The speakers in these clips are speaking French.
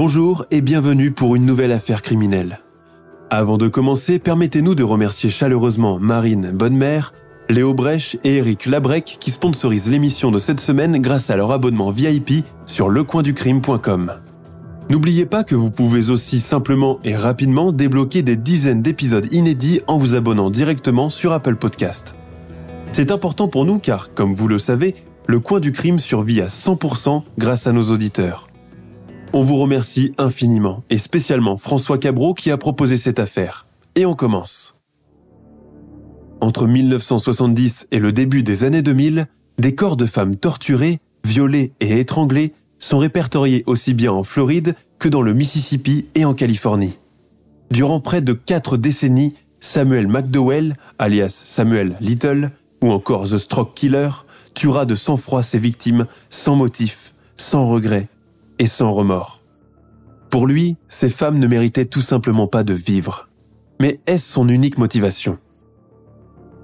Bonjour et bienvenue pour une nouvelle affaire criminelle. Avant de commencer, permettez-nous de remercier chaleureusement Marine Bonnemère, Léo Brèche et Eric Labrec qui sponsorisent l'émission de cette semaine grâce à leur abonnement VIP sur lecoinducrime.com. N'oubliez pas que vous pouvez aussi simplement et rapidement débloquer des dizaines d'épisodes inédits en vous abonnant directement sur Apple Podcast. C'est important pour nous car, comme vous le savez, le coin du crime survit à 100% grâce à nos auditeurs. On vous remercie infiniment, et spécialement François Cabreau qui a proposé cette affaire. Et on commence. Entre 1970 et le début des années 2000, des corps de femmes torturées, violées et étranglées sont répertoriés aussi bien en Floride que dans le Mississippi et en Californie. Durant près de quatre décennies, Samuel McDowell, alias Samuel Little, ou encore The Stroke Killer, tuera de sang-froid ses victimes sans motif, sans regret et sans remords. Pour lui, ces femmes ne méritaient tout simplement pas de vivre. Mais est-ce son unique motivation?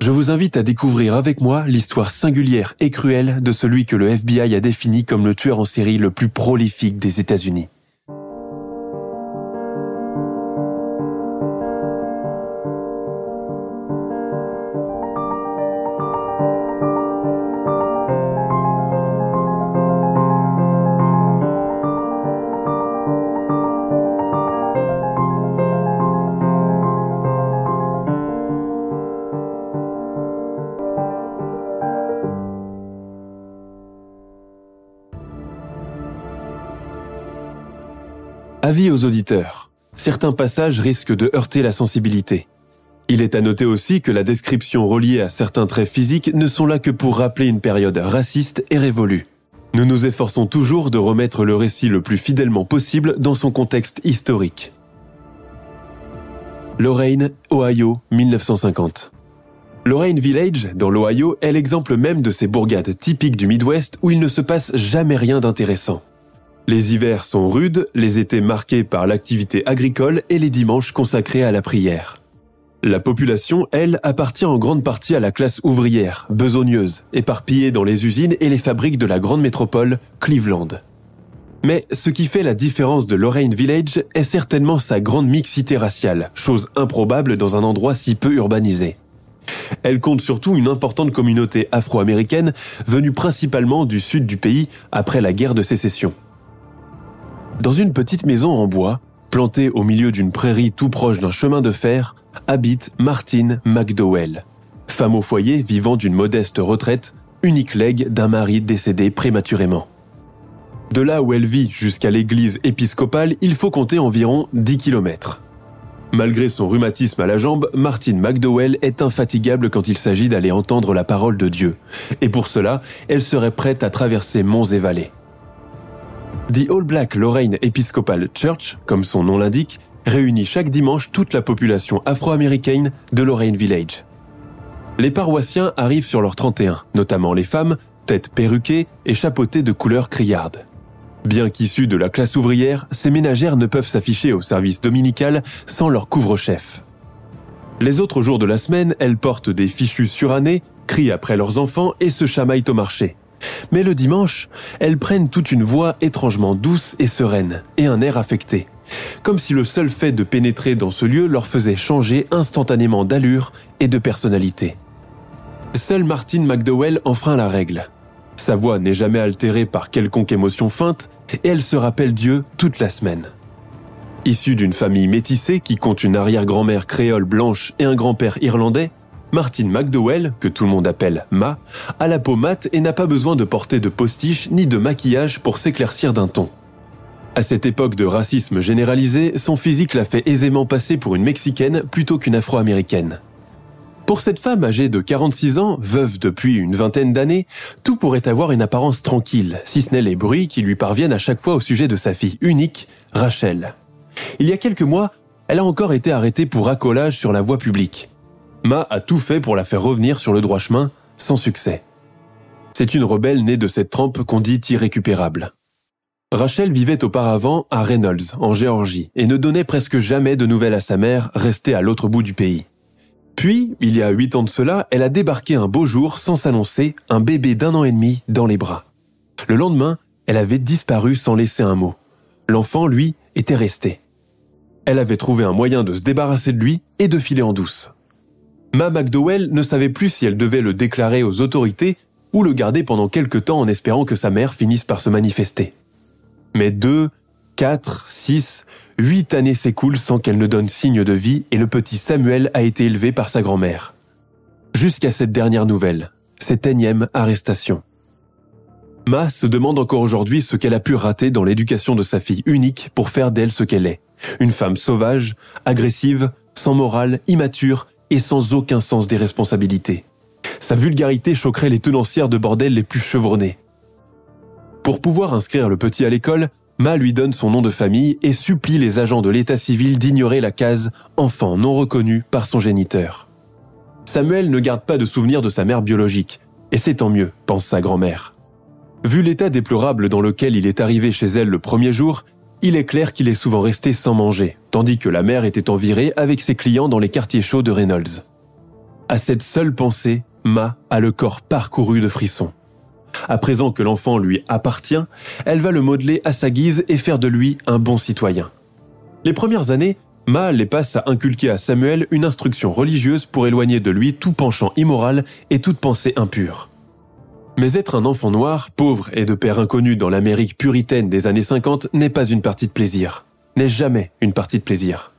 Je vous invite à découvrir avec moi l'histoire singulière et cruelle de celui que le FBI a défini comme le tueur en série le plus prolifique des États-Unis. Avis aux auditeurs. Certains passages risquent de heurter la sensibilité. Il est à noter aussi que la description reliée à certains traits physiques ne sont là que pour rappeler une période raciste et révolue. Nous nous efforçons toujours de remettre le récit le plus fidèlement possible dans son contexte historique. Lorraine, Ohio, 1950. Lorraine Village, dans l'Ohio, est l'exemple même de ces bourgades typiques du Midwest où il ne se passe jamais rien d'intéressant. Les hivers sont rudes, les étés marqués par l'activité agricole et les dimanches consacrés à la prière. La population, elle, appartient en grande partie à la classe ouvrière, besogneuse, éparpillée dans les usines et les fabriques de la grande métropole, Cleveland. Mais ce qui fait la différence de Lorraine Village est certainement sa grande mixité raciale, chose improbable dans un endroit si peu urbanisé. Elle compte surtout une importante communauté afro-américaine venue principalement du sud du pays après la guerre de sécession. Dans une petite maison en bois, plantée au milieu d'une prairie tout proche d'un chemin de fer, habite Martine McDowell, femme au foyer vivant d'une modeste retraite, unique legs d'un mari décédé prématurément. De là où elle vit jusqu'à l'église épiscopale, il faut compter environ 10 km. Malgré son rhumatisme à la jambe, Martine McDowell est infatigable quand il s'agit d'aller entendre la parole de Dieu. Et pour cela, elle serait prête à traverser monts et vallées. The All Black Lorraine Episcopal Church, comme son nom l'indique, réunit chaque dimanche toute la population afro-américaine de Lorraine Village. Les paroissiens arrivent sur leur 31, notamment les femmes, têtes perruquées et chapeautées de couleur criarde. Bien qu'issus de la classe ouvrière, ces ménagères ne peuvent s'afficher au service dominical sans leur couvre-chef. Les autres jours de la semaine, elles portent des fichus surannés, crient après leurs enfants et se chamaillent au marché. Mais le dimanche, elles prennent toute une voix étrangement douce et sereine, et un air affecté. Comme si le seul fait de pénétrer dans ce lieu leur faisait changer instantanément d'allure et de personnalité. Seule Martine McDowell enfreint la règle. Sa voix n'est jamais altérée par quelconque émotion feinte, et elle se rappelle Dieu toute la semaine. Issue d'une famille métissée qui compte une arrière-grand-mère créole blanche et un grand-père irlandais, Martine McDowell, que tout le monde appelle Ma, a la peau mate et n'a pas besoin de porter de postiche ni de maquillage pour s'éclaircir d'un ton. À cette époque de racisme généralisé, son physique l'a fait aisément passer pour une Mexicaine plutôt qu'une Afro-Américaine. Pour cette femme âgée de 46 ans, veuve depuis une vingtaine d'années, tout pourrait avoir une apparence tranquille, si ce n'est les bruits qui lui parviennent à chaque fois au sujet de sa fille unique, Rachel. Il y a quelques mois, elle a encore été arrêtée pour accolage sur la voie publique. Ma a tout fait pour la faire revenir sur le droit chemin, sans succès. C'est une rebelle née de cette trempe qu'on dit irrécupérable. Rachel vivait auparavant à Reynolds, en Géorgie, et ne donnait presque jamais de nouvelles à sa mère, restée à l'autre bout du pays. Puis, il y a huit ans de cela, elle a débarqué un beau jour, sans s'annoncer, un bébé d'un an et demi dans les bras. Le lendemain, elle avait disparu sans laisser un mot. L'enfant, lui, était resté. Elle avait trouvé un moyen de se débarrasser de lui et de filer en douce. Ma McDowell ne savait plus si elle devait le déclarer aux autorités ou le garder pendant quelque temps en espérant que sa mère finisse par se manifester. Mais deux, quatre, six, huit années s'écoulent sans qu'elle ne donne signe de vie et le petit Samuel a été élevé par sa grand-mère. Jusqu'à cette dernière nouvelle, cette énième arrestation. Ma se demande encore aujourd'hui ce qu'elle a pu rater dans l'éducation de sa fille unique pour faire d'elle ce qu'elle est. Une femme sauvage, agressive, sans morale, immature et sans aucun sens des responsabilités. Sa vulgarité choquerait les tenancières de bordel les plus chevronnés. Pour pouvoir inscrire le petit à l'école, Ma lui donne son nom de famille et supplie les agents de l'état civil d'ignorer la case enfant non reconnu par son géniteur. Samuel ne garde pas de souvenir de sa mère biologique, et c'est tant mieux, pense sa grand-mère. Vu l'état déplorable dans lequel il est arrivé chez elle le premier jour, il est clair qu'il est souvent resté sans manger, tandis que la mère était en virée avec ses clients dans les quartiers chauds de Reynolds. À cette seule pensée, Ma a le corps parcouru de frissons. À présent que l'enfant lui appartient, elle va le modeler à sa guise et faire de lui un bon citoyen. Les premières années, Ma les passe à inculquer à Samuel une instruction religieuse pour éloigner de lui tout penchant immoral et toute pensée impure. Mais être un enfant noir, pauvre et de père inconnu dans l'Amérique puritaine des années 50 n'est pas une partie de plaisir. N'est jamais une partie de plaisir.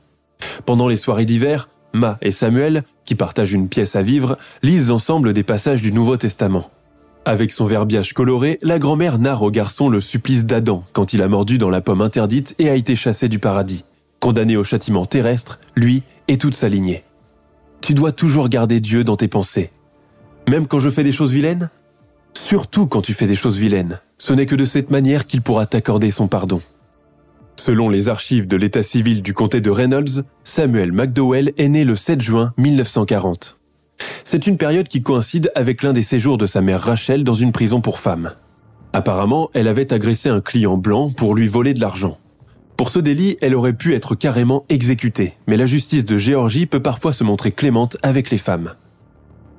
Pendant les soirées d'hiver, Ma et Samuel, qui partagent une pièce à vivre, lisent ensemble des passages du Nouveau Testament. Avec son verbiage coloré, la grand-mère narre au garçon le supplice d'Adam quand il a mordu dans la pomme interdite et a été chassé du paradis, condamné au châtiment terrestre, lui et toute sa lignée. Tu dois toujours garder Dieu dans tes pensées. Même quand je fais des choses vilaines Surtout quand tu fais des choses vilaines. Ce n'est que de cette manière qu'il pourra t'accorder son pardon. Selon les archives de l'état civil du comté de Reynolds, Samuel McDowell est né le 7 juin 1940. C'est une période qui coïncide avec l'un des séjours de sa mère Rachel dans une prison pour femmes. Apparemment, elle avait agressé un client blanc pour lui voler de l'argent. Pour ce délit, elle aurait pu être carrément exécutée, mais la justice de Géorgie peut parfois se montrer clémente avec les femmes.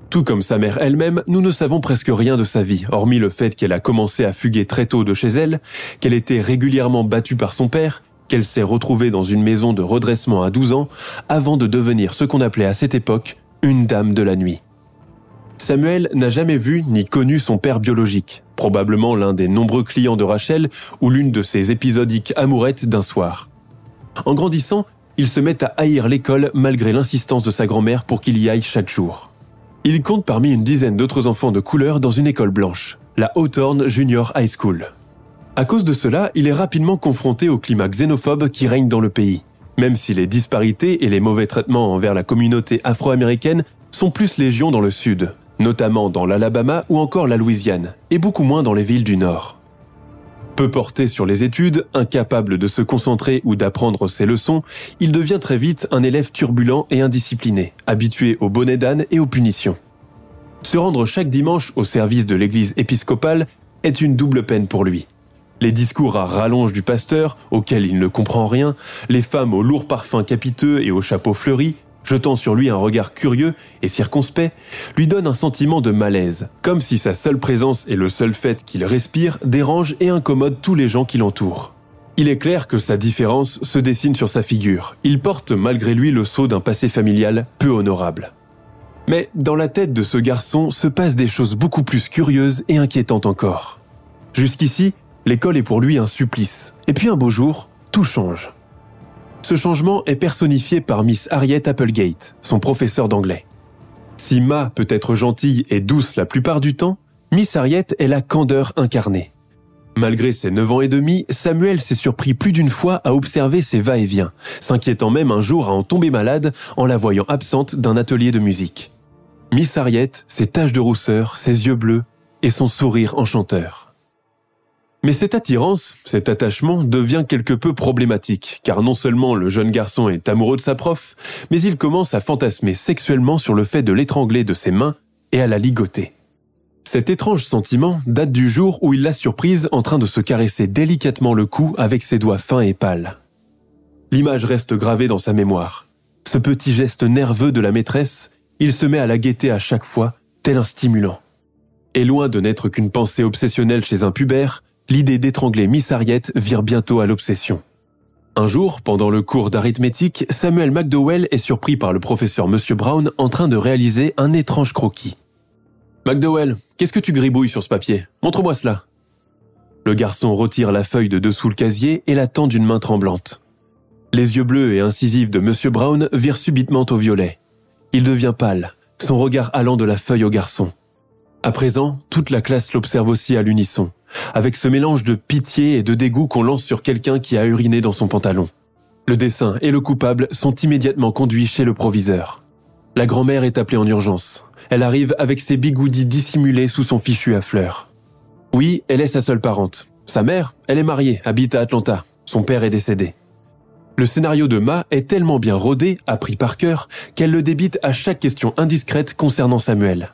Tout comme sa mère elle-même, nous ne savons presque rien de sa vie, hormis le fait qu'elle a commencé à fuguer très tôt de chez elle, qu'elle était régulièrement battue par son père, qu'elle s'est retrouvée dans une maison de redressement à 12 ans, avant de devenir ce qu'on appelait à cette époque une dame de la nuit. Samuel n'a jamais vu ni connu son père biologique, probablement l'un des nombreux clients de Rachel ou l'une de ses épisodiques amourettes d'un soir. En grandissant, il se met à haïr l'école malgré l'insistance de sa grand-mère pour qu'il y aille chaque jour. Il compte parmi une dizaine d'autres enfants de couleur dans une école blanche, la Hawthorne Junior High School. À cause de cela, il est rapidement confronté au climat xénophobe qui règne dans le pays, même si les disparités et les mauvais traitements envers la communauté afro-américaine sont plus légion dans le sud, notamment dans l'Alabama ou encore la Louisiane, et beaucoup moins dans les villes du Nord. Peu porté sur les études, incapable de se concentrer ou d'apprendre ses leçons, il devient très vite un élève turbulent et indiscipliné, habitué aux bonnets d'âne et aux punitions. Se rendre chaque dimanche au service de l'église épiscopale est une double peine pour lui. Les discours à rallonge du pasteur, auxquels il ne comprend rien, les femmes aux lourds parfums capiteux et aux chapeaux fleuris, jetant sur lui un regard curieux et circonspect, lui donnent un sentiment de malaise, comme si sa seule présence et le seul fait qu'il respire dérangent et incommodent tous les gens qui l'entourent. Il est clair que sa différence se dessine sur sa figure. Il porte malgré lui le sceau d'un passé familial peu honorable. Mais dans la tête de ce garçon se passent des choses beaucoup plus curieuses et inquiétantes encore. Jusqu'ici, L'école est pour lui un supplice. Et puis un beau jour, tout change. Ce changement est personnifié par Miss Harriet Applegate, son professeur d'anglais. Si Ma peut être gentille et douce la plupart du temps, Miss Harriet est la candeur incarnée. Malgré ses 9 ans et demi, Samuel s'est surpris plus d'une fois à observer ses va-et-vient, s'inquiétant même un jour à en tomber malade en la voyant absente d'un atelier de musique. Miss Harriet, ses taches de rousseur, ses yeux bleus et son sourire enchanteur. Mais cette attirance, cet attachement devient quelque peu problématique, car non seulement le jeune garçon est amoureux de sa prof, mais il commence à fantasmer sexuellement sur le fait de l'étrangler de ses mains et à la ligoter. Cet étrange sentiment date du jour où il l'a surprise en train de se caresser délicatement le cou avec ses doigts fins et pâles. L'image reste gravée dans sa mémoire. Ce petit geste nerveux de la maîtresse, il se met à la guetter à chaque fois, tel un stimulant. Et loin de n'être qu'une pensée obsessionnelle chez un pubère, l'idée d'étrangler Miss Harriet vire bientôt à l'obsession. Un jour, pendant le cours d'arithmétique, Samuel McDowell est surpris par le professeur Monsieur Brown en train de réaliser un étrange croquis. McDowell, qu'est-ce que tu gribouilles sur ce papier? Montre-moi cela. Le garçon retire la feuille de dessous le casier et la tend d'une main tremblante. Les yeux bleus et incisifs de Monsieur Brown virent subitement au violet. Il devient pâle, son regard allant de la feuille au garçon. À présent, toute la classe l'observe aussi à l'unisson, avec ce mélange de pitié et de dégoût qu'on lance sur quelqu'un qui a uriné dans son pantalon. Le dessin et le coupable sont immédiatement conduits chez le proviseur. La grand-mère est appelée en urgence. Elle arrive avec ses bigoudis dissimulés sous son fichu à fleurs. Oui, elle est sa seule parente. Sa mère, elle est mariée, habite à Atlanta. Son père est décédé. Le scénario de Ma est tellement bien rodé, appris par cœur, qu'elle le débite à chaque question indiscrète concernant Samuel.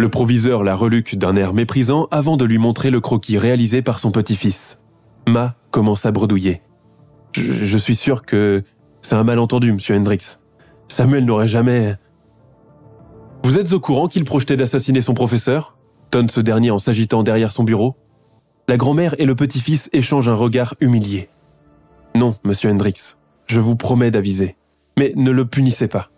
Le proviseur la reluque d'un air méprisant avant de lui montrer le croquis réalisé par son petit-fils. Ma commence à bredouiller. Je, suis sûr que c'est un malentendu, monsieur Hendrix. Samuel n'aurait jamais... Vous êtes au courant qu'il projetait d'assassiner son professeur? Tonne ce dernier en s'agitant derrière son bureau. La grand-mère et le petit-fils échangent un regard humilié. Non, monsieur Hendrix, je vous promets d'aviser. Mais ne le punissez pas.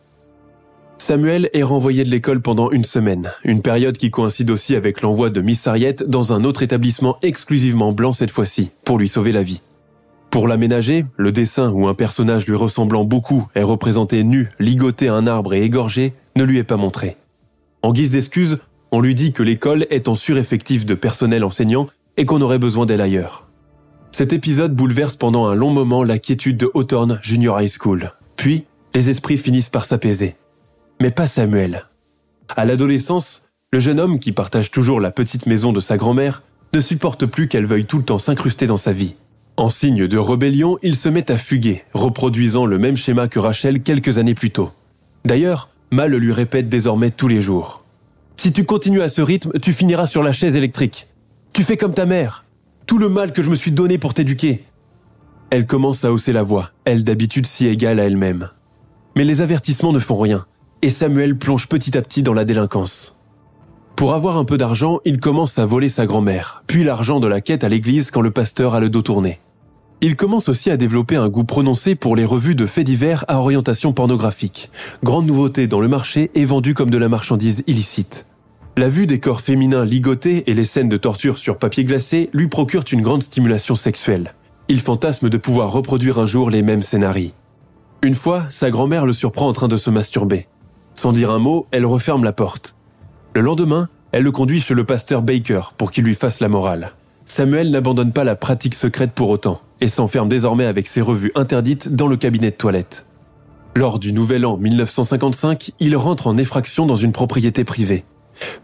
Samuel est renvoyé de l'école pendant une semaine, une période qui coïncide aussi avec l'envoi de Miss Harriet dans un autre établissement exclusivement blanc cette fois-ci, pour lui sauver la vie. Pour l'aménager, le dessin où un personnage lui ressemblant beaucoup est représenté nu, ligoté à un arbre et égorgé ne lui est pas montré. En guise d'excuse, on lui dit que l'école est en sureffectif de personnel enseignant et qu'on aurait besoin d'elle ailleurs. Cet épisode bouleverse pendant un long moment la quiétude de Hawthorne Junior High School. Puis, les esprits finissent par s'apaiser. Mais pas Samuel. À l'adolescence, le jeune homme qui partage toujours la petite maison de sa grand-mère ne supporte plus qu'elle veuille tout le temps s'incruster dans sa vie. En signe de rébellion, il se met à fuguer, reproduisant le même schéma que Rachel quelques années plus tôt. D'ailleurs, Mal lui répète désormais tous les jours. Si tu continues à ce rythme, tu finiras sur la chaise électrique. Tu fais comme ta mère. Tout le mal que je me suis donné pour t'éduquer. Elle commence à hausser la voix, elle d'habitude si égale à elle-même. Mais les avertissements ne font rien, et Samuel plonge petit à petit dans la délinquance. Pour avoir un peu d'argent, il commence à voler sa grand-mère, puis l'argent de la quête à l'église quand le pasteur a le dos tourné. Il commence aussi à développer un goût prononcé pour les revues de faits divers à orientation pornographique, grande nouveauté dans le marché et vendue comme de la marchandise illicite. La vue des corps féminins ligotés et les scènes de torture sur papier glacé lui procurent une grande stimulation sexuelle. Il fantasme de pouvoir reproduire un jour les mêmes scénarios. Une fois, sa grand-mère le surprend en train de se masturber. Sans dire un mot, elle referme la porte. Le lendemain, elle le conduit chez le pasteur Baker pour qu'il lui fasse la morale. Samuel n'abandonne pas la pratique secrète pour autant et s'enferme désormais avec ses revues interdites dans le cabinet de toilette. Lors du Nouvel An 1955, il rentre en effraction dans une propriété privée.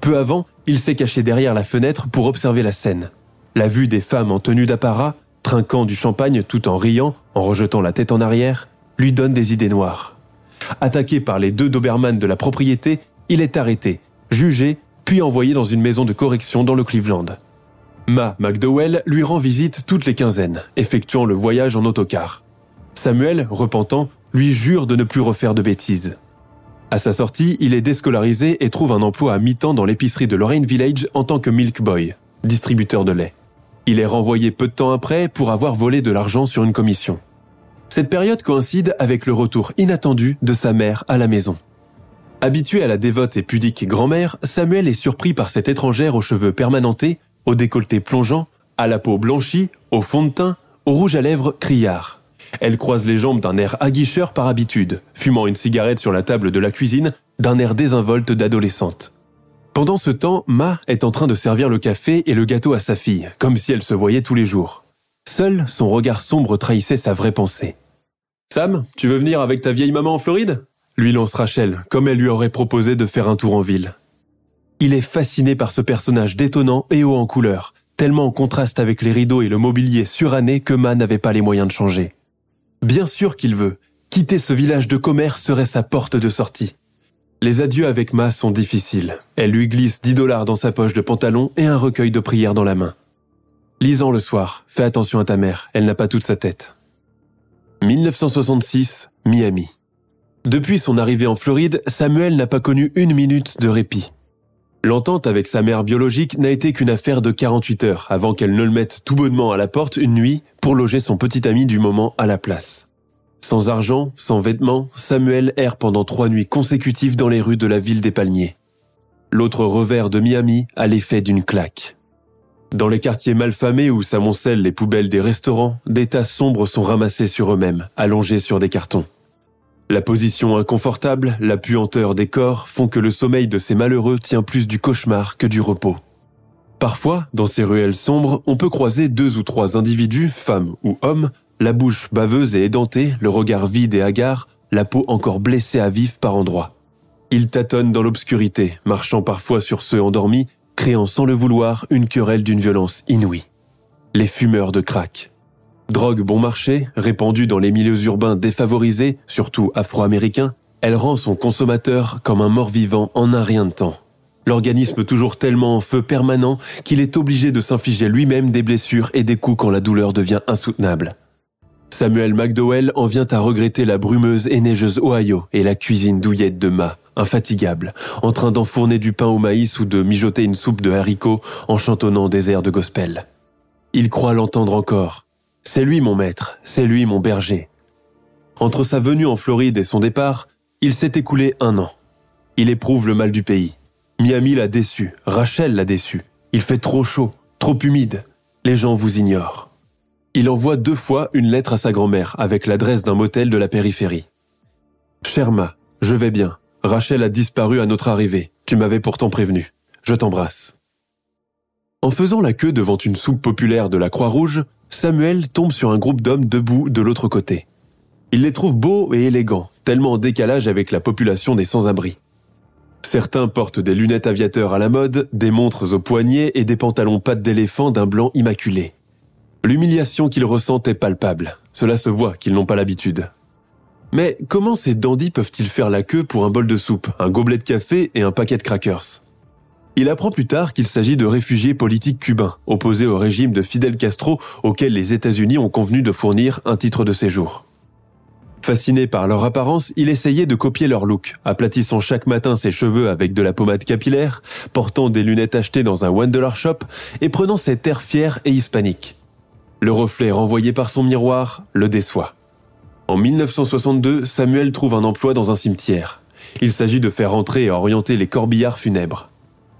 Peu avant, il s'est caché derrière la fenêtre pour observer la scène. La vue des femmes en tenue d'apparat, trinquant du champagne tout en riant, en rejetant la tête en arrière, lui donne des idées noires. Attaqué par les deux Doberman de la propriété, il est arrêté, jugé, puis envoyé dans une maison de correction dans le Cleveland. Ma McDowell lui rend visite toutes les quinzaines, effectuant le voyage en autocar. Samuel, repentant, lui jure de ne plus refaire de bêtises. À sa sortie, il est déscolarisé et trouve un emploi à mi-temps dans l'épicerie de Lorraine Village en tant que milk boy, distributeur de lait. Il est renvoyé peu de temps après pour avoir volé de l'argent sur une commission. Cette période coïncide avec le retour inattendu de sa mère à la maison. Habitué à la dévote et pudique grand-mère, Samuel est surpris par cette étrangère aux cheveux permanentés au décolleté plongeant, à la peau blanchie, au fond de teint, au rouge à lèvres criard. Elle croise les jambes d'un air aguicheur par habitude, fumant une cigarette sur la table de la cuisine d'un air désinvolte d'adolescente. Pendant ce temps, Ma est en train de servir le café et le gâteau à sa fille, comme si elle se voyait tous les jours. Seul son regard sombre trahissait sa vraie pensée. Sam, tu veux venir avec ta vieille maman en Floride? Lui lance Rachel, comme elle lui aurait proposé de faire un tour en ville. Il est fasciné par ce personnage détonnant et haut en couleur, tellement en contraste avec les rideaux et le mobilier suranné que Ma n'avait pas les moyens de changer. Bien sûr qu'il veut. Quitter ce village de commerce serait sa porte de sortie. Les adieux avec Ma sont difficiles. Elle lui glisse 10 dollars dans sa poche de pantalon et un recueil de prières dans la main. Lisant le soir, fais attention à ta mère, elle n'a pas toute sa tête. 1966, Miami. Depuis son arrivée en Floride, Samuel n'a pas connu une minute de répit. L'entente avec sa mère biologique n'a été qu'une affaire de 48 heures avant qu'elle ne le mette tout bonnement à la porte une nuit pour loger son petit ami du moment à la place. Sans argent, sans vêtements, Samuel erre pendant trois nuits consécutives dans les rues de la ville des Palmiers. L'autre revers de Miami a l'effet d'une claque. Dans les quartiers malfamés où s'amoncellent les poubelles des restaurants, des tas sombres sont ramassés sur eux-mêmes, allongés sur des cartons. La position inconfortable, la puanteur des corps font que le sommeil de ces malheureux tient plus du cauchemar que du repos. Parfois, dans ces ruelles sombres, on peut croiser deux ou trois individus, femmes ou hommes, la bouche baveuse et édentée, le regard vide et hagard, la peau encore blessée à vif par endroits. Ils tâtonnent dans l'obscurité, marchant parfois sur ceux endormis, créant sans le vouloir une querelle d'une violence inouïe. Les fumeurs de crack. Drogue bon marché, répandue dans les milieux urbains défavorisés, surtout afro-américains, elle rend son consommateur comme un mort-vivant en un rien de temps. L'organisme toujours tellement en feu permanent qu'il est obligé de s'infliger lui-même des blessures et des coups quand la douleur devient insoutenable. Samuel McDowell en vient à regretter la brumeuse et neigeuse Ohio et la cuisine douillette de Ma, infatigable, en train d'enfourner du pain au maïs ou de mijoter une soupe de haricots en chantonnant des airs de gospel. Il croit l'entendre encore. C'est lui mon maître, c'est lui mon berger. Entre sa venue en Floride et son départ, il s'est écoulé un an. Il éprouve le mal du pays. Miami l'a déçu, Rachel l'a déçu. Il fait trop chaud, trop humide. Les gens vous ignorent. Il envoie deux fois une lettre à sa grand-mère avec l'adresse d'un motel de la périphérie. Sherma, je vais bien. Rachel a disparu à notre arrivée. Tu m'avais pourtant prévenu. Je t'embrasse. En faisant la queue devant une soupe populaire de la Croix-Rouge, Samuel tombe sur un groupe d'hommes debout de l'autre côté. Il les trouve beaux et élégants, tellement en décalage avec la population des sans-abri. Certains portent des lunettes aviateurs à la mode, des montres aux poignets et des pantalons pattes d'éléphant d'un blanc immaculé. L'humiliation qu'ils ressentent est palpable. Cela se voit qu'ils n'ont pas l'habitude. Mais comment ces dandys peuvent-ils faire la queue pour un bol de soupe, un gobelet de café et un paquet de crackers? Il apprend plus tard qu'il s'agit de réfugiés politiques cubains, opposés au régime de Fidel Castro auquel les États-Unis ont convenu de fournir un titre de séjour. Fasciné par leur apparence, il essayait de copier leur look, aplatissant chaque matin ses cheveux avec de la pommade capillaire, portant des lunettes achetées dans un one dollar shop et prenant cet air fier et hispanique. Le reflet renvoyé par son miroir le déçoit. En 1962, Samuel trouve un emploi dans un cimetière. Il s'agit de faire entrer et orienter les corbillards funèbres.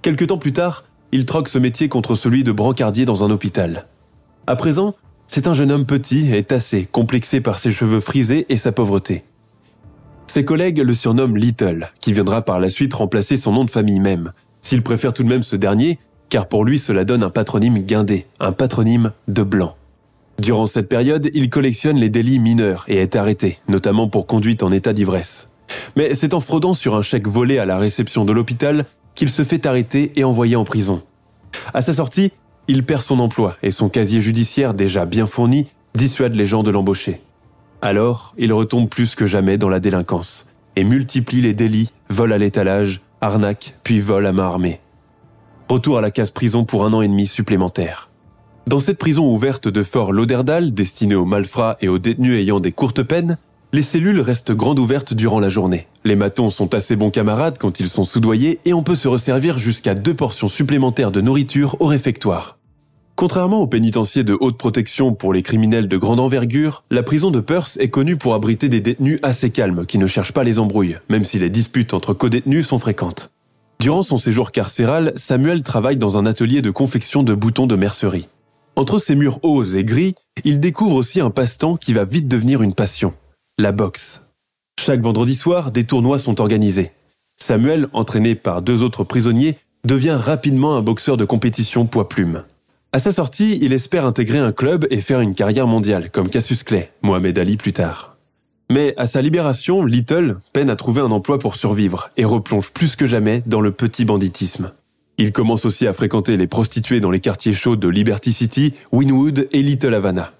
Quelque temps plus tard, il troque ce métier contre celui de brancardier dans un hôpital. À présent, c'est un jeune homme petit et tassé, complexé par ses cheveux frisés et sa pauvreté. Ses collègues le surnomment Little, qui viendra par la suite remplacer son nom de famille même, s'il préfère tout de même ce dernier, car pour lui cela donne un patronyme guindé, un patronyme de blanc. Durant cette période, il collectionne les délits mineurs et est arrêté, notamment pour conduite en état d'ivresse. Mais c'est en fraudant sur un chèque volé à la réception de l'hôpital qu'il se fait arrêter et envoyer en prison. À sa sortie, il perd son emploi et son casier judiciaire déjà bien fourni dissuade les gens de l'embaucher. Alors, il retombe plus que jamais dans la délinquance et multiplie les délits, vol à l'étalage, arnaque, puis vol à main armée. Retour à la case prison pour un an et demi supplémentaire. Dans cette prison ouverte de Fort Lauderdale, destinée aux malfrats et aux détenus ayant des courtes peines, les cellules restent grandes ouvertes durant la journée. Les matons sont assez bons camarades quand ils sont soudoyés et on peut se resservir jusqu'à deux portions supplémentaires de nourriture au réfectoire. Contrairement au pénitencier de haute protection pour les criminels de grande envergure, la prison de Perth est connue pour abriter des détenus assez calmes qui ne cherchent pas les embrouilles, même si les disputes entre co-détenus sont fréquentes. Durant son séjour carcéral, Samuel travaille dans un atelier de confection de boutons de mercerie. Entre ses murs hauts et gris, il découvre aussi un passe-temps qui va vite devenir une passion, la boxe. Chaque vendredi soir, des tournois sont organisés. Samuel, entraîné par deux autres prisonniers, devient rapidement un boxeur de compétition poids-plume. À sa sortie, il espère intégrer un club et faire une carrière mondiale, comme Cassius Clay, Mohamed Ali plus tard. Mais à sa libération, Little peine à trouver un emploi pour survivre et replonge plus que jamais dans le petit banditisme. Il commence aussi à fréquenter les prostituées dans les quartiers chauds de Liberty City, Winwood et Little Havana.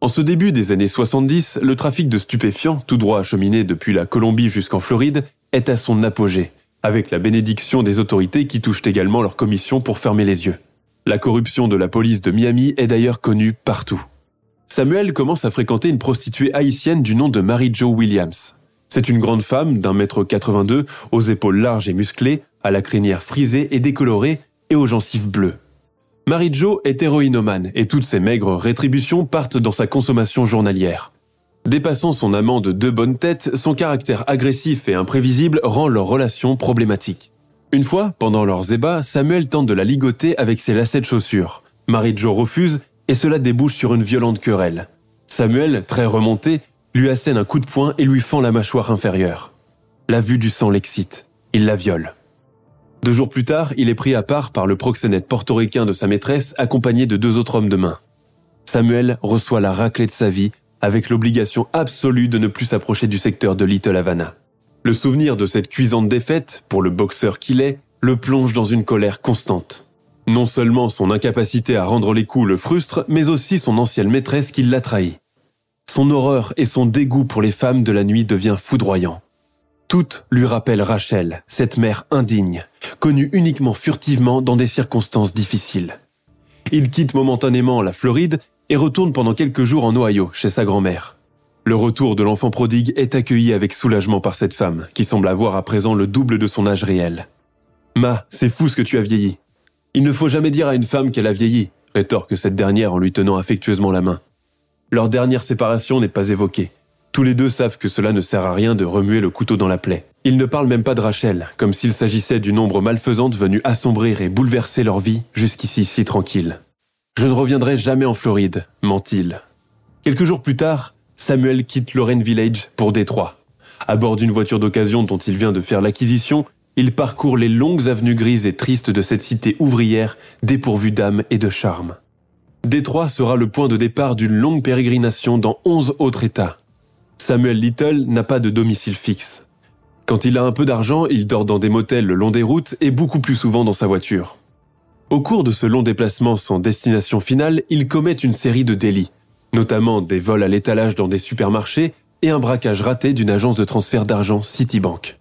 En ce début des années 70, le trafic de stupéfiants, tout droit acheminé depuis la Colombie jusqu'en Floride, est à son apogée, avec la bénédiction des autorités qui touchent également leur commission pour fermer les yeux. La corruption de la police de Miami est d'ailleurs connue partout. Samuel commence à fréquenter une prostituée haïtienne du nom de Mary Jo Williams. C'est une grande femme d'un mètre 82, aux épaules larges et musclées, à la crinière frisée et décolorée et aux gencives bleues. Mary Jo est héroïnomane et toutes ses maigres rétributions partent dans sa consommation journalière. Dépassant son amant de deux bonnes têtes, son caractère agressif et imprévisible rend leur relation problématique. Une fois, pendant leurs ébats, Samuel tente de la ligoter avec ses lacets de chaussures. Mary Jo refuse et cela débouche sur une violente querelle. Samuel, très remonté, lui assène un coup de poing et lui fend la mâchoire inférieure. La vue du sang l'excite. Il la viole. Deux jours plus tard, il est pris à part par le proxénète portoricain de sa maîtresse accompagné de deux autres hommes de main. Samuel reçoit la raclée de sa vie avec l'obligation absolue de ne plus s'approcher du secteur de Little Havana. Le souvenir de cette cuisante défaite, pour le boxeur qu'il est, le plonge dans une colère constante. Non seulement son incapacité à rendre les coups le frustre, mais aussi son ancienne maîtresse qui l'a trahi. Son horreur et son dégoût pour les femmes de la nuit devient foudroyant. Toutes lui rappellent Rachel, cette mère indigne, connue uniquement furtivement dans des circonstances difficiles. Il quitte momentanément la Floride et retourne pendant quelques jours en Ohio, chez sa grand-mère. Le retour de l'enfant prodigue est accueilli avec soulagement par cette femme, qui semble avoir à présent le double de son âge réel. Ma, c'est fou ce que tu as vieilli. Il ne faut jamais dire à une femme qu'elle a vieilli, rétorque cette dernière en lui tenant affectueusement la main. Leur dernière séparation n'est pas évoquée. Tous les deux savent que cela ne sert à rien de remuer le couteau dans la plaie. Ils ne parlent même pas de Rachel, comme s'il s'agissait d'une ombre malfaisante venue assombrir et bouleverser leur vie jusqu'ici si tranquille. Je ne reviendrai jamais en Floride, ment-il. Quelques jours plus tard, Samuel quitte Lorraine Village pour Détroit. À bord d'une voiture d'occasion dont il vient de faire l'acquisition, il parcourt les longues avenues grises et tristes de cette cité ouvrière dépourvue d'âme et de charme. Détroit sera le point de départ d'une longue pérégrination dans onze autres États. Samuel Little n'a pas de domicile fixe. Quand il a un peu d'argent, il dort dans des motels le long des routes et beaucoup plus souvent dans sa voiture. Au cours de ce long déplacement sans destination finale, il commet une série de délits, notamment des vols à l'étalage dans des supermarchés et un braquage raté d'une agence de transfert d'argent Citibank.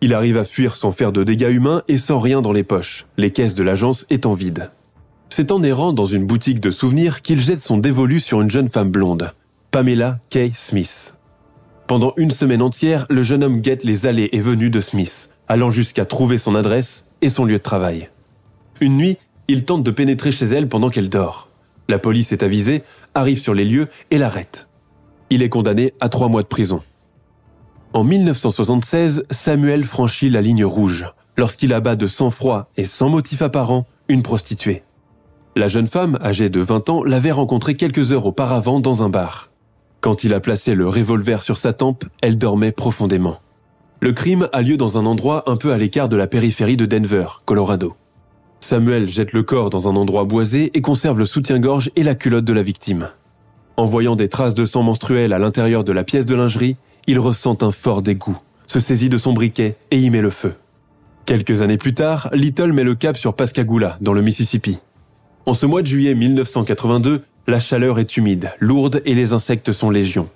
Il arrive à fuir sans faire de dégâts humains et sans rien dans les poches, les caisses de l'agence étant vides. C'est en errant dans une boutique de souvenirs qu'il jette son dévolu sur une jeune femme blonde, Pamela Kay Smith. Pendant une semaine entière, le jeune homme guette les allées et venues de Smith, allant jusqu'à trouver son adresse et son lieu de travail. Une nuit, il tente de pénétrer chez elle pendant qu'elle dort. La police est avisée, arrive sur les lieux et l'arrête. Il est condamné à trois mois de prison. En 1976, Samuel franchit la ligne rouge lorsqu'il abat de sang-froid et sans motif apparent une prostituée. La jeune femme, âgée de 20 ans, l'avait rencontrée quelques heures auparavant dans un bar. Quand il a placé le revolver sur sa tempe, elle dormait profondément. Le crime a lieu dans un endroit un peu à l'écart de la périphérie de Denver, Colorado. Samuel jette le corps dans un endroit boisé et conserve le soutien-gorge et la culotte de la victime. En voyant des traces de sang menstruel à l'intérieur de la pièce de lingerie, il ressent un fort dégoût, se saisit de son briquet et y met le feu. Quelques années plus tard, Little met le cap sur Pascagoula, dans le Mississippi. En ce mois de juillet 1982, la chaleur est humide, lourde et les insectes sont légion.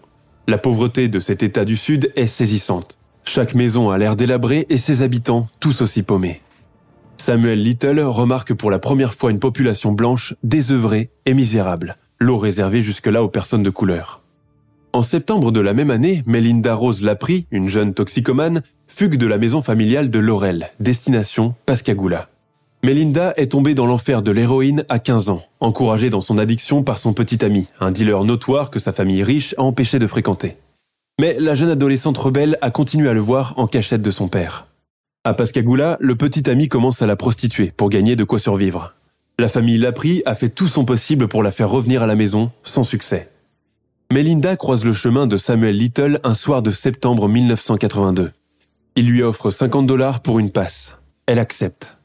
La pauvreté de cet état du Sud est saisissante. Chaque maison a l'air délabrée et ses habitants tous aussi paumés. Samuel Little remarque pour la première fois une population blanche désœuvrée et misérable, l'eau réservée jusque-là aux personnes de couleur. En septembre de la même année, Melinda Rose Lapri, une jeune toxicomane, fugue de la maison familiale de Laurel, destination Pascagoula. Melinda est tombée dans l'enfer de l'héroïne à 15 ans, encouragée dans son addiction par son petit ami, un dealer notoire que sa famille riche a empêché de fréquenter. Mais la jeune adolescente rebelle a continué à le voir en cachette de son père. À Pascagoula, le petit ami commence à la prostituer pour gagner de quoi survivre. La famille Lapri a fait tout son possible pour la faire revenir à la maison, sans succès. Melinda croise le chemin de Samuel Little un soir de septembre 1982. Il lui offre 50 dollars pour une passe. Elle accepte.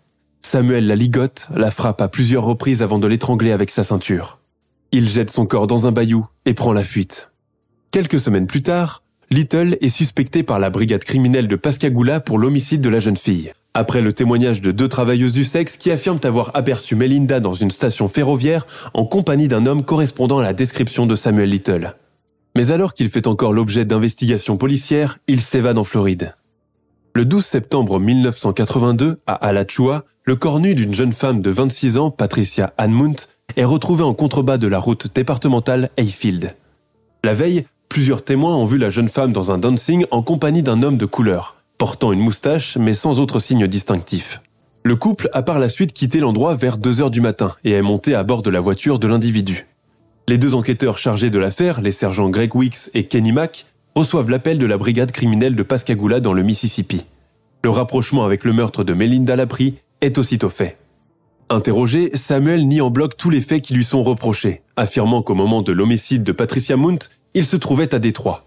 Samuel la ligote, la frappe à plusieurs reprises avant de l'étrangler avec sa ceinture. Il jette son corps dans un bayou et prend la fuite. Quelques semaines plus tard, Little est suspecté par la brigade criminelle de Pascagoula pour l'homicide de la jeune fille. Après le témoignage de deux travailleuses du sexe qui affirment avoir aperçu Melinda dans une station ferroviaire en compagnie d'un homme correspondant à la description de Samuel Little. Mais alors qu'il fait encore l'objet d'investigations policières, il s'évade en Floride. Le 12 septembre 1982, à Alachua, le corps nu d'une jeune femme de 26 ans, Patricia Anmunt, est retrouvé en contrebas de la route départementale Hayfield. La veille, plusieurs témoins ont vu la jeune femme dans un dancing en compagnie d'un homme de couleur, portant une moustache mais sans autre signe distinctif. Le couple a par la suite quitté l'endroit vers 2 heures du matin et est monté à bord de la voiture de l'individu. Les deux enquêteurs chargés de l'affaire, les sergents Greg Weeks et Kenny Mack, reçoivent l'appel de la brigade criminelle de Pascagoula dans le Mississippi. Le rapprochement avec le meurtre de Melinda Lapri est aussitôt fait. Interrogé, Samuel nie en bloc tous les faits qui lui sont reprochés, affirmant qu'au moment de l'homicide de Patricia Mount, il se trouvait à Détroit.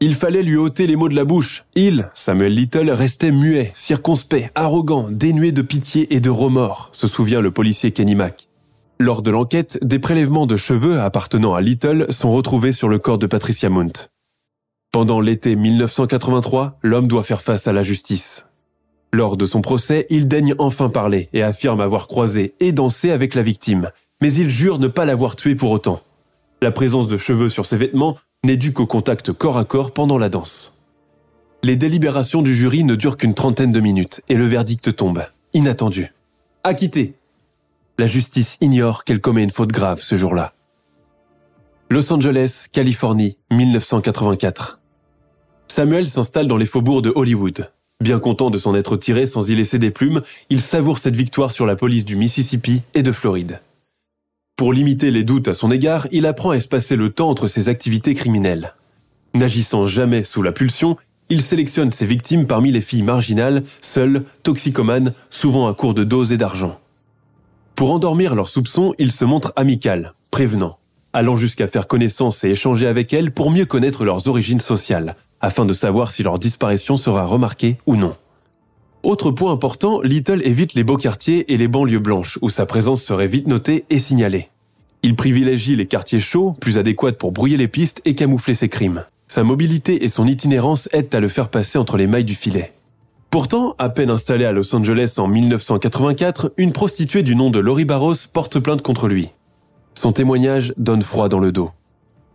Il fallait lui ôter les mots de la bouche. Il, Samuel Little, restait muet, circonspect, arrogant, dénué de pitié et de remords, se souvient le policier Kenny Mack. Lors de l'enquête, des prélèvements de cheveux appartenant à Little sont retrouvés sur le corps de Patricia Mount. Pendant l'été 1983, l'homme doit faire face à la justice. Lors de son procès, il daigne enfin parler et affirme avoir croisé et dansé avec la victime, mais il jure ne pas l'avoir tuée pour autant. La présence de cheveux sur ses vêtements n'est due qu'au contact corps à corps pendant la danse. Les délibérations du jury ne durent qu'une trentaine de minutes et le verdict tombe, inattendu. Acquitté, la justice ignore qu'elle commet une faute grave ce jour-là. Los Angeles, Californie, 1984. Samuel s'installe dans les faubourgs de Hollywood. Bien content de s'en être tiré sans y laisser des plumes, il savoure cette victoire sur la police du Mississippi et de Floride. Pour limiter les doutes à son égard, il apprend à espacer le temps entre ses activités criminelles. N'agissant jamais sous la pulsion, il sélectionne ses victimes parmi les filles marginales, seules, toxicomanes, souvent à court de doses et d'argent. Pour endormir leurs soupçons, il se montre amical, prévenant, allant jusqu'à faire connaissance et échanger avec elles pour mieux connaître leurs origines sociales, afin de savoir si leur disparition sera remarquée ou non. Autre point important, Little évite les beaux quartiers et les banlieues blanches, où sa présence serait vite notée et signalée. Il privilégie les quartiers chauds, plus adéquats pour brouiller les pistes et camoufler ses crimes. Sa mobilité et son itinérance aident à le faire passer entre les mailles du filet. Pourtant, à peine installé à Los Angeles en 1984, une prostituée du nom de Lori Barros porte plainte contre lui. Son témoignage donne froid dans le dos.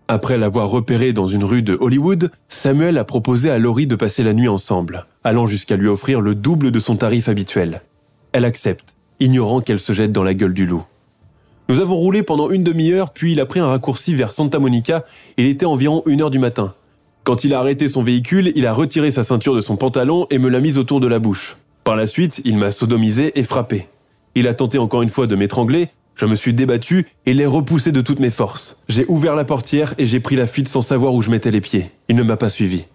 Après l'avoir repéré dans une rue de Hollywood, Samuel a proposé à Lori de passer la nuit ensemble, allant jusqu'à lui offrir le double de son tarif habituel. Elle accepte, ignorant qu'elle se jette dans la gueule du loup. Nous avons roulé pendant une demi-heure, puis il a pris un raccourci vers Santa Monica. Il était environ une heure du matin. Quand il a arrêté son véhicule, il a retiré sa ceinture de son pantalon et me l'a mise autour de la bouche. Par la suite, il m'a sodomisé et frappé. Il a tenté encore une fois de m'étrangler, je me suis débattu et l'ai repoussé de toutes mes forces. J'ai ouvert la portière et j'ai pris la fuite sans savoir où je mettais les pieds. Il ne m'a pas suivi.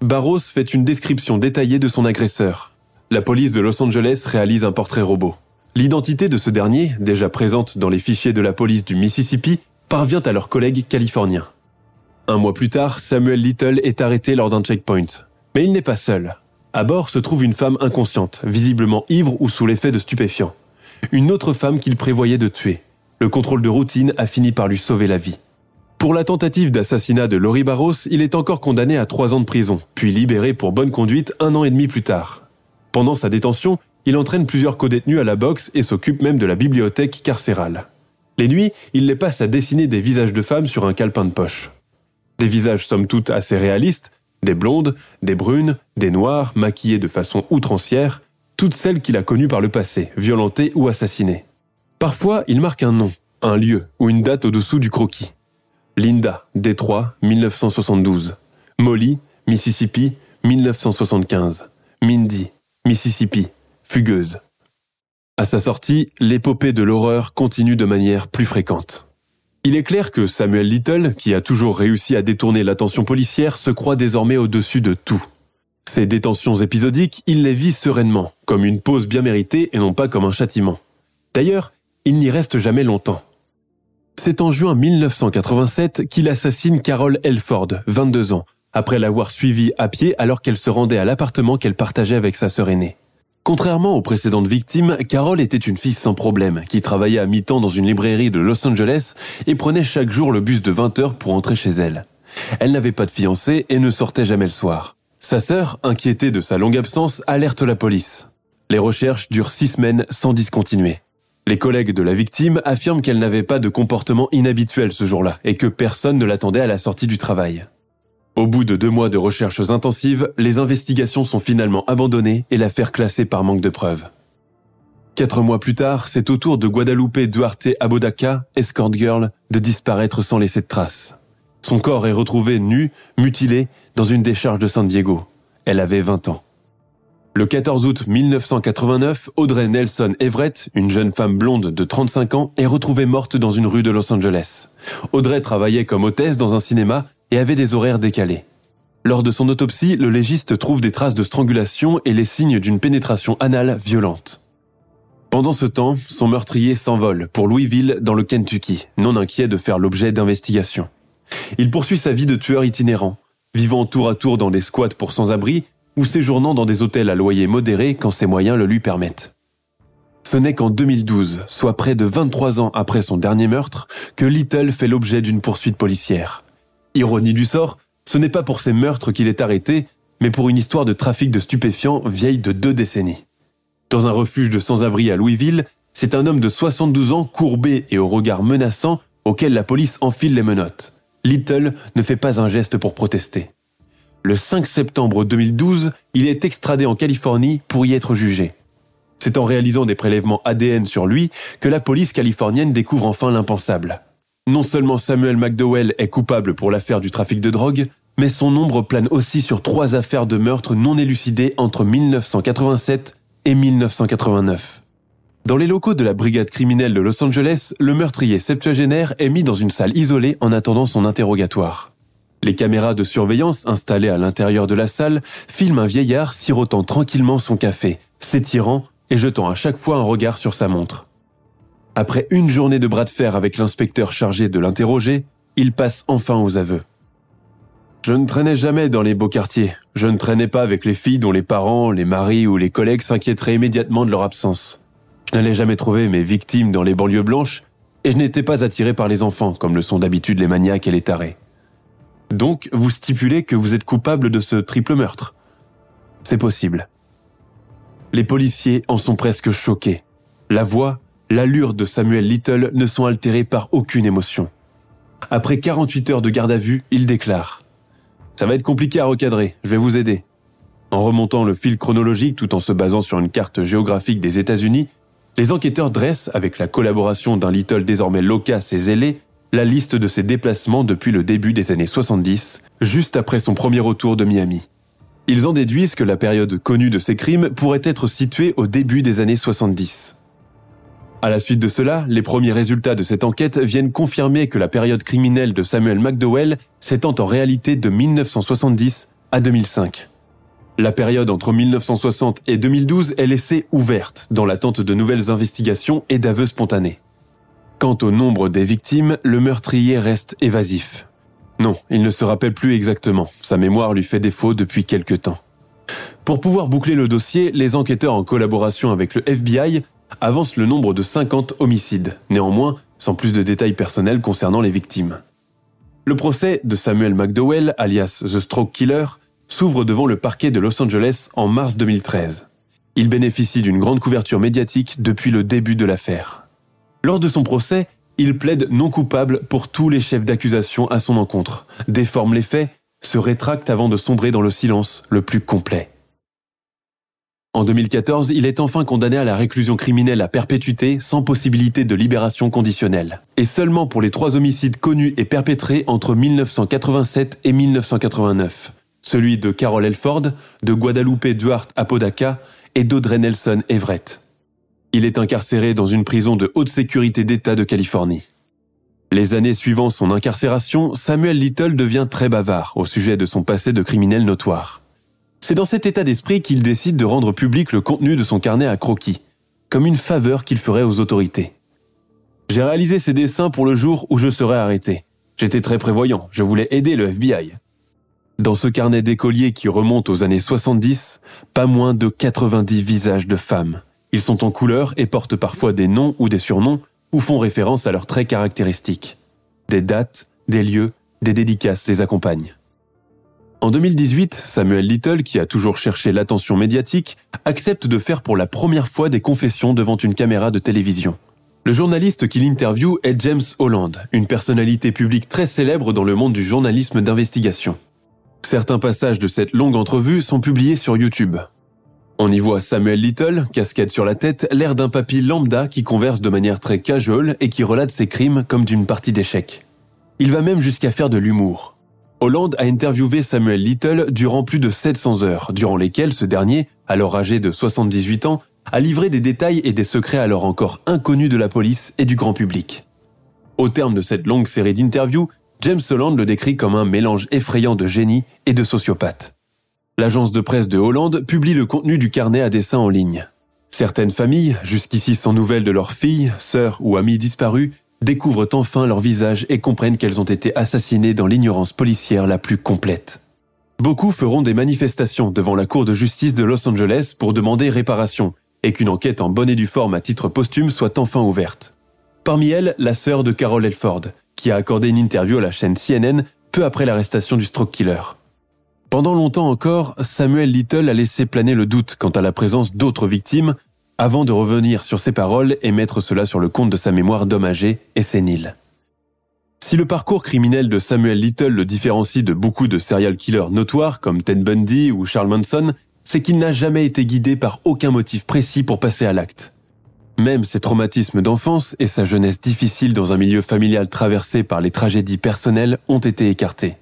Barros fait une description détaillée de son agresseur. La police de Los Angeles réalise un portrait robot. L'identité de ce dernier, déjà présente dans les fichiers de la police du Mississippi, parvient à leurs collègues californiens. Un mois plus tard, Samuel Little est arrêté lors d'un checkpoint. Mais il n'est pas seul. À bord se trouve une femme inconsciente, visiblement ivre ou sous l'effet de stupéfiants. Une autre femme qu'il prévoyait de tuer. Le contrôle de routine a fini par lui sauver la vie. Pour la tentative d'assassinat de Laurie Barros, il est encore condamné à trois ans de prison, puis libéré pour bonne conduite un an et demi plus tard. Pendant sa détention, il entraîne plusieurs codétenus à la boxe et s'occupe même de la bibliothèque carcérale. Les nuits, il les passe à dessiner des visages de femmes sur un calepin de poche. Des visages somme toute assez réalistes, des blondes, des brunes, des noires, maquillées de façon outrancière, toutes celles qu'il a connues par le passé, violentées ou assassinées. Parfois, il marque un nom, un lieu ou une date au-dessous du croquis. Linda, Détroit, 1972. Molly, Mississippi, 1975. Mindy, Mississippi, fugueuse. À sa sortie, l'épopée de l'horreur continue de manière plus fréquente. Il est clair que Samuel Little, qui a toujours réussi à détourner l'attention policière, se croit désormais au-dessus de tout. Ces détentions épisodiques, il les vit sereinement, comme une pause bien méritée et non pas comme un châtiment. D'ailleurs, il n'y reste jamais longtemps. C'est en juin 1987 qu'il assassine Carol Elford, 22 ans, après l'avoir suivie à pied alors qu'elle se rendait à l'appartement qu'elle partageait avec sa sœur aînée. Contrairement aux précédentes victimes, Carol était une fille sans problème, qui travaillait à mi-temps dans une librairie de Los Angeles et prenait chaque jour le bus de 20 heures pour entrer chez elle. Elle n'avait pas de fiancé et ne sortait jamais le soir. Sa sœur, inquiétée de sa longue absence, alerte la police. Les recherches durent six semaines sans discontinuer. Les collègues de la victime affirment qu'elle n'avait pas de comportement inhabituel ce jour-là et que personne ne l'attendait à la sortie du travail. Au bout de deux mois de recherches intensives, les investigations sont finalement abandonnées et l'affaire classée par manque de preuves. Quatre mois plus tard, c'est au tour de Guadalupe Duarte Abodaca, escort girl, de disparaître sans laisser de traces. Son corps est retrouvé nu, mutilé, dans une décharge de San Diego. Elle avait 20 ans. Le 14 août 1989, Audrey Nelson Everett, une jeune femme blonde de 35 ans, est retrouvée morte dans une rue de Los Angeles. Audrey travaillait comme hôtesse dans un cinéma et avait des horaires décalés. Lors de son autopsie, le légiste trouve des traces de strangulation et les signes d'une pénétration anale violente. Pendant ce temps, son meurtrier s'envole pour Louisville dans le Kentucky, non inquiet de faire l'objet d'investigations. Il poursuit sa vie de tueur itinérant, vivant tour à tour dans des squats pour sans-abri ou séjournant dans des hôtels à loyer modéré quand ses moyens le lui permettent. Ce n'est qu'en 2012, soit près de 23 ans après son dernier meurtre, que Little fait l'objet d'une poursuite policière. Ironie du sort, ce n'est pas pour ses meurtres qu'il est arrêté, mais pour une histoire de trafic de stupéfiants vieille de deux décennies. Dans un refuge de sans-abri à Louisville, c'est un homme de 72 ans courbé et au regard menaçant auquel la police enfile les menottes. Little ne fait pas un geste pour protester. Le 5 septembre 2012, il est extradé en Californie pour y être jugé. C'est en réalisant des prélèvements ADN sur lui que la police californienne découvre enfin l'impensable. Non seulement Samuel McDowell est coupable pour l'affaire du trafic de drogue, mais son nombre plane aussi sur trois affaires de meurtre non élucidées entre 1987 et 1989. Dans les locaux de la brigade criminelle de Los Angeles, le meurtrier septuagénaire est mis dans une salle isolée en attendant son interrogatoire. Les caméras de surveillance installées à l'intérieur de la salle filment un vieillard sirotant tranquillement son café, s'étirant et jetant à chaque fois un regard sur sa montre. Après une journée de bras de fer avec l'inspecteur chargé de l'interroger, il passe enfin aux aveux. Je ne traînais jamais dans les beaux quartiers. Je ne traînais pas avec les filles dont les parents, les maris ou les collègues s'inquiéteraient immédiatement de leur absence. Je n'allais jamais trouver mes victimes dans les banlieues blanches et je n'étais pas attiré par les enfants comme le sont d'habitude les maniaques et les tarés. Donc, vous stipulez que vous êtes coupable de ce triple meurtre. C'est possible. Les policiers en sont presque choqués. La voix, l'allure de Samuel Little ne sont altérées par aucune émotion. Après 48 heures de garde à vue, il déclare ⁇ Ça va être compliqué à recadrer, je vais vous aider ⁇ En remontant le fil chronologique tout en se basant sur une carte géographique des États-Unis, les enquêteurs dressent, avec la collaboration d'un Little désormais loquace et zélé, la liste de ses déplacements depuis le début des années 70, juste après son premier retour de Miami. Ils en déduisent que la période connue de ses crimes pourrait être située au début des années 70. À la suite de cela, les premiers résultats de cette enquête viennent confirmer que la période criminelle de Samuel McDowell s'étend en réalité de 1970 à 2005. La période entre 1960 et 2012 est laissée ouverte dans l'attente de nouvelles investigations et d'aveux spontanés. Quant au nombre des victimes, le meurtrier reste évasif. Non, il ne se rappelle plus exactement. Sa mémoire lui fait défaut depuis quelque temps. Pour pouvoir boucler le dossier, les enquêteurs en collaboration avec le FBI avancent le nombre de 50 homicides, néanmoins sans plus de détails personnels concernant les victimes. Le procès de Samuel McDowell, alias The Stroke Killer, s'ouvre devant le parquet de Los Angeles en mars 2013. Il bénéficie d'une grande couverture médiatique depuis le début de l'affaire. Lors de son procès, il plaide non coupable pour tous les chefs d'accusation à son encontre, déforme les faits, se rétracte avant de sombrer dans le silence le plus complet. En 2014, il est enfin condamné à la réclusion criminelle à perpétuité sans possibilité de libération conditionnelle, et seulement pour les trois homicides connus et perpétrés entre 1987 et 1989, celui de Carol Elford, de Guadalupe Duarte Apodaca et d'Audrey Nelson Everett. Il est incarcéré dans une prison de haute sécurité d'État de Californie. Les années suivant son incarcération, Samuel Little devient très bavard au sujet de son passé de criminel notoire. C'est dans cet état d'esprit qu'il décide de rendre public le contenu de son carnet à croquis, comme une faveur qu'il ferait aux autorités. J'ai réalisé ces dessins pour le jour où je serai arrêté. J'étais très prévoyant, je voulais aider le FBI. Dans ce carnet d'écoliers qui remonte aux années 70, pas moins de 90 visages de femmes. Ils sont en couleur et portent parfois des noms ou des surnoms ou font référence à leurs traits caractéristiques. Des dates, des lieux, des dédicaces les accompagnent. En 2018, Samuel Little, qui a toujours cherché l'attention médiatique, accepte de faire pour la première fois des confessions devant une caméra de télévision. Le journaliste qui l'interviewe est James Holland, une personnalité publique très célèbre dans le monde du journalisme d'investigation. Certains passages de cette longue entrevue sont publiés sur YouTube. On y voit Samuel Little, casquette sur la tête, l'air d'un papy lambda qui converse de manière très casual et qui relate ses crimes comme d'une partie d'échecs. Il va même jusqu'à faire de l'humour. Hollande a interviewé Samuel Little durant plus de 700 heures, durant lesquelles ce dernier, alors âgé de 78 ans, a livré des détails et des secrets alors encore inconnus de la police et du grand public. Au terme de cette longue série d'interviews, James Holland le décrit comme un mélange effrayant de génie et de sociopathe. L'agence de presse de Hollande publie le contenu du carnet à dessin en ligne. Certaines familles, jusqu'ici sans nouvelles de leurs filles, sœurs ou amis disparus, découvrent enfin leur visage et comprennent qu'elles ont été assassinées dans l'ignorance policière la plus complète. Beaucoup feront des manifestations devant la Cour de justice de Los Angeles pour demander réparation et qu'une enquête en bonne et due forme à titre posthume soit enfin ouverte. Parmi elles, la sœur de Carol Elford, qui a accordé une interview à la chaîne CNN peu après l'arrestation du stroke killer. Pendant longtemps encore, Samuel Little a laissé planer le doute quant à la présence d'autres victimes avant de revenir sur ses paroles et mettre cela sur le compte de sa mémoire d'homme âgé et sénile. Si le parcours criminel de Samuel Little le différencie de beaucoup de serial killers notoires comme Ted Bundy ou Charles Manson, c'est qu'il n'a jamais été guidé par aucun motif précis pour passer à l'acte. Même ses traumatismes d'enfance et sa jeunesse difficile dans un milieu familial traversé par les tragédies personnelles ont été écartés.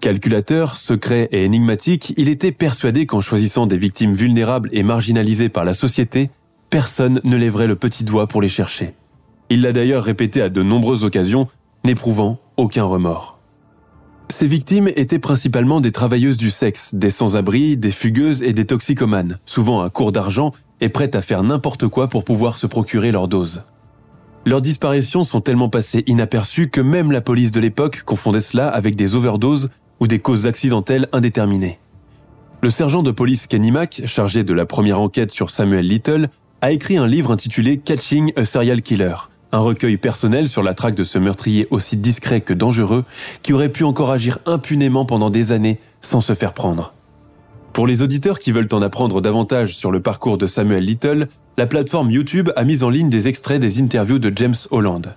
Calculateur, secret et énigmatique, il était persuadé qu'en choisissant des victimes vulnérables et marginalisées par la société, personne ne lèverait le petit doigt pour les chercher. Il l'a d'ailleurs répété à de nombreuses occasions, n'éprouvant aucun remords. Ces victimes étaient principalement des travailleuses du sexe, des sans-abri, des fugueuses et des toxicomanes, souvent à court d'argent et prêtes à faire n'importe quoi pour pouvoir se procurer leur dose. Leurs disparitions sont tellement passées inaperçues que même la police de l'époque confondait cela avec des overdoses ou des causes accidentelles indéterminées. Le sergent de police Kenny chargé de la première enquête sur Samuel Little, a écrit un livre intitulé Catching a Serial Killer, un recueil personnel sur la traque de ce meurtrier aussi discret que dangereux qui aurait pu encore agir impunément pendant des années sans se faire prendre. Pour les auditeurs qui veulent en apprendre davantage sur le parcours de Samuel Little, la plateforme YouTube a mis en ligne des extraits des interviews de James Holland.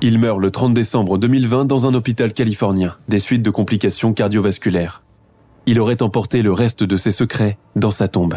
Il meurt le 30 décembre 2020 dans un hôpital californien, des suites de complications cardiovasculaires. Il aurait emporté le reste de ses secrets dans sa tombe.